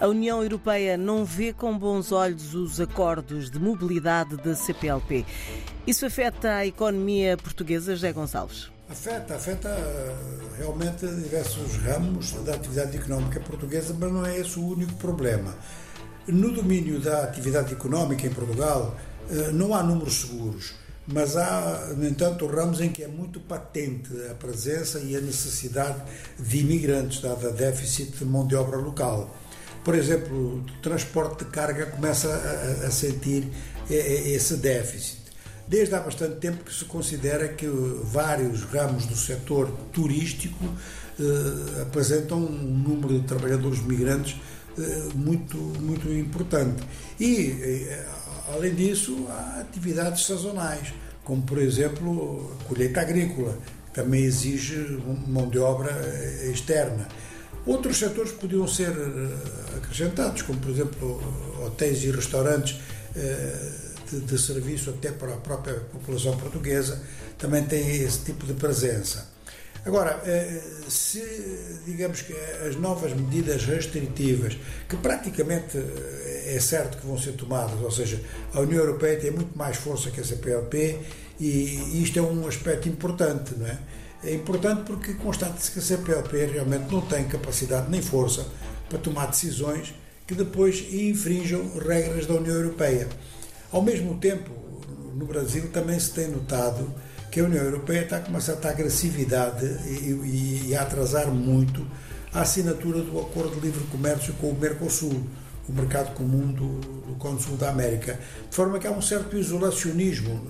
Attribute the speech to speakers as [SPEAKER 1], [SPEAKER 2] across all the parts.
[SPEAKER 1] A União Europeia não vê com bons olhos os acordos de mobilidade da CPLP. Isso afeta a economia portuguesa, José Gonçalves?
[SPEAKER 2] Afeta, afeta eh, realmente diversos ramos da atividade económica portuguesa, mas não é esse o único problema. No domínio da atividade económica em Portugal, eh, não há números seguros, mas há, no entanto, ramos em que é muito patente a presença e a necessidade de imigrantes, dada a déficit de mão de obra local. Por exemplo, o transporte de carga começa a, a sentir esse déficit. Desde há bastante tempo que se considera que vários ramos do setor turístico eh, apresentam um número de trabalhadores migrantes eh, muito, muito importante. E, eh, além disso, há atividades sazonais, como, por exemplo, a colheita agrícola, que também exige mão de obra eh, externa. Outros setores podiam ser eh, acrescentados, como por exemplo hotéis e restaurantes eh, de, de, serviço até para a própria população portuguesa, também têm esse tipo de presença. Agora, eh, se digamos que as novas medidas restritivas, que praticamente é certo que vão ser tomadas, ou seja, a União Europeia tem muito mais força que a CPLP e isto é um aspecto importante, não é? É importante porque constata-se que a CPLP realmente não tem capacidade nem força para tomar decisões que depois infringam regras da União Europeia. Ao mesmo tempo, no Brasil também se tem notado que a União Europeia está com uma certa agressividade e, e a atrasar muito a assinatura do Acordo de Livre Comércio com o Mercosul, o mercado comum do, do Sul da América. De forma que há um certo isolacionismo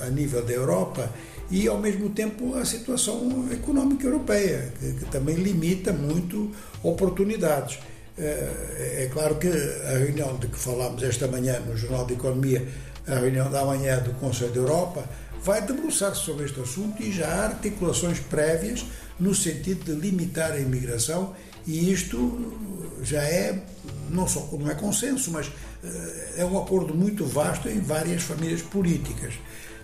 [SPEAKER 2] a, eh, a nível da Europa e, ao mesmo tempo, a situação económica europeia, que, que também limita muito oportunidades. É, é claro que a reunião de que falámos esta manhã no Jornal de Economia, a reunião da manhã do Conselho da Europa, vai debruçar-se sobre este assunto e já há articulações prévias no sentido de limitar a imigração e isto já é não só não é consenso, mas é um acordo muito vasto em várias famílias políticas.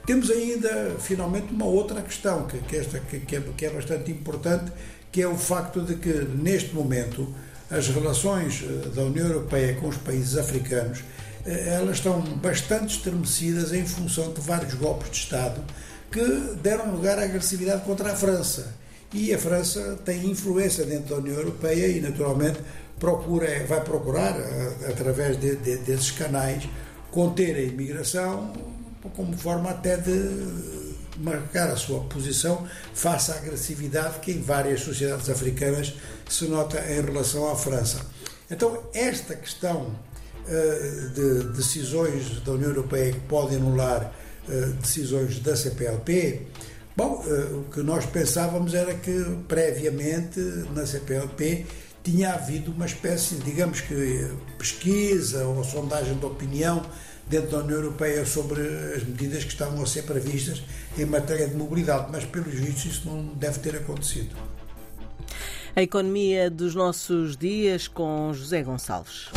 [SPEAKER 2] Temos ainda, finalmente, uma outra questão, que, que, esta, que, que, é, que é bastante importante, que é o facto de que, neste momento, as relações eh, da União Europeia com os países africanos eh, elas estão bastante estremecidas em função de vários golpes de Estado que deram lugar à agressividade contra a França. E a França tem influência dentro da União Europeia e, naturalmente, procura, vai procurar, eh, através de, de, desses canais, conter a imigração como forma até de marcar a sua posição face à agressividade que em várias sociedades africanas se nota em relação à França. Então, esta questão uh, de decisões da União Europeia que podem anular uh, decisões da CPLP, bom, uh, o que nós pensávamos era que previamente na CPLP tinha havido uma espécie, digamos que pesquisa ou sondagem de opinião dentro da União Europeia sobre as medidas que estavam a ser previstas em matéria de mobilidade, mas pelos vistos isso não deve ter acontecido.
[SPEAKER 1] A economia dos nossos dias com José Gonçalves.